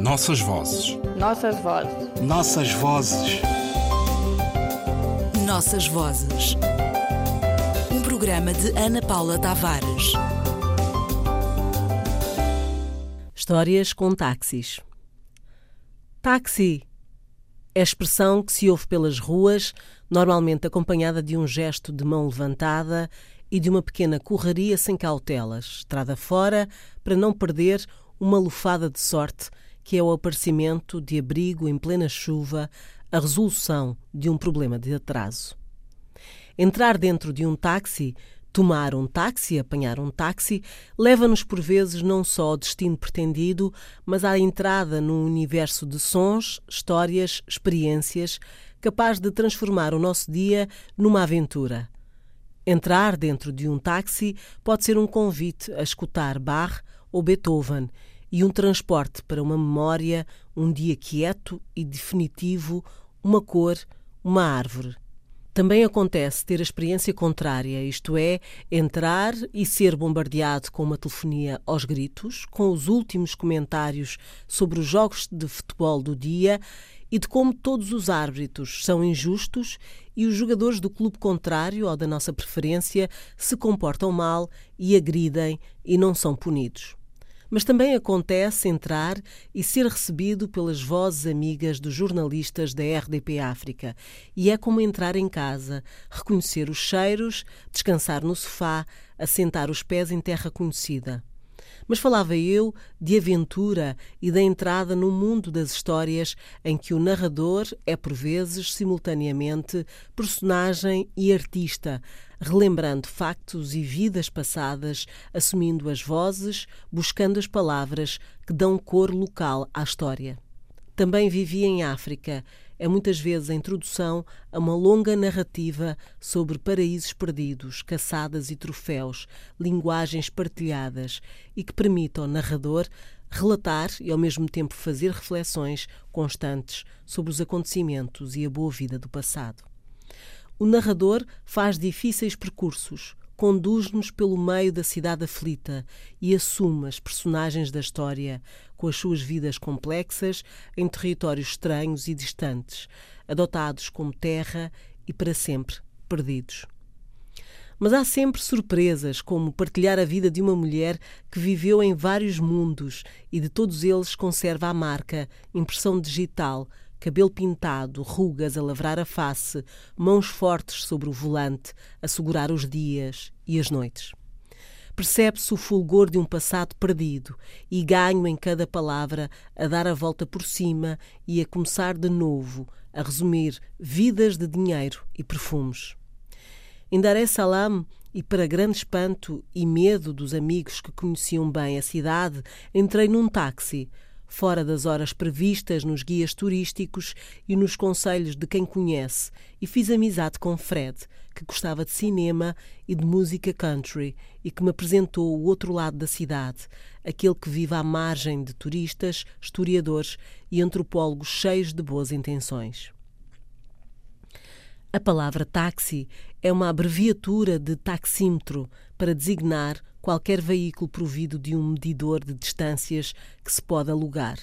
Nossas vozes. Nossas vozes. Nossas vozes. Nossas vozes. Um programa de Ana Paula Tavares. Histórias com táxis. Táxi é a expressão que se ouve pelas ruas, normalmente acompanhada de um gesto de mão levantada e de uma pequena correria sem cautelas, estrada fora, para não perder uma lufada de sorte, que é o aparecimento de abrigo em plena chuva, a resolução de um problema de atraso. Entrar dentro de um táxi, tomar um táxi, apanhar um táxi, leva-nos por vezes não só ao destino pretendido, mas à entrada num universo de sons, histórias, experiências, capaz de transformar o nosso dia numa aventura Entrar dentro de um táxi pode ser um convite a escutar Bach ou Beethoven e um transporte para uma memória, um dia quieto e definitivo, uma cor, uma árvore. Também acontece ter a experiência contrária, isto é, entrar e ser bombardeado com uma telefonia aos gritos, com os últimos comentários sobre os jogos de futebol do dia e de como todos os árbitros são injustos e os jogadores do clube contrário ou da nossa preferência se comportam mal e agridem e não são punidos. Mas também acontece entrar e ser recebido pelas vozes amigas dos jornalistas da RDP África. E é como entrar em casa, reconhecer os cheiros, descansar no sofá, assentar os pés em terra conhecida. Mas falava eu de aventura e da entrada no mundo das histórias em que o narrador é, por vezes, simultaneamente personagem e artista, relembrando factos e vidas passadas, assumindo as vozes, buscando as palavras que dão cor local à história. Também vivi em África é muitas vezes a introdução a uma longa narrativa sobre paraísos perdidos, caçadas e troféus, linguagens partilhadas e que permite ao narrador relatar e ao mesmo tempo fazer reflexões constantes sobre os acontecimentos e a boa vida do passado. O narrador faz difíceis percursos, conduz-nos pelo meio da cidade aflita e assume as personagens da história, com as suas vidas complexas, em territórios estranhos e distantes, adotados como terra e para sempre perdidos. Mas há sempre surpresas, como partilhar a vida de uma mulher que viveu em vários mundos e de todos eles conserva a marca, impressão digital, cabelo pintado, rugas a lavrar a face, mãos fortes sobre o volante, a segurar os dias e as noites. Percebe-se o fulgor de um passado perdido e ganho em cada palavra a dar a volta por cima e a começar de novo, a resumir vidas de dinheiro e perfumes. Em Dar es Salaam, e para grande espanto e medo dos amigos que conheciam bem a cidade, entrei num táxi, fora das horas previstas nos guias turísticos e nos conselhos de quem conhece, e fiz amizade com Fred, que gostava de cinema e de música country e que me apresentou o outro lado da cidade, aquele que vive à margem de turistas, historiadores e antropólogos cheios de boas intenções. A palavra táxi é uma abreviatura de taxímetro para designar qualquer veículo provido de um medidor de distâncias que se pode alugar.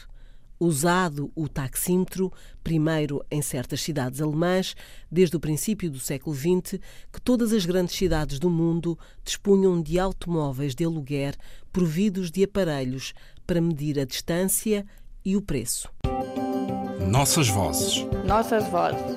Usado o taxímetro, primeiro em certas cidades alemãs, desde o princípio do século XX, que todas as grandes cidades do mundo dispunham de automóveis de aluguer providos de aparelhos para medir a distância e o preço. Nossas vozes. Nossas vozes.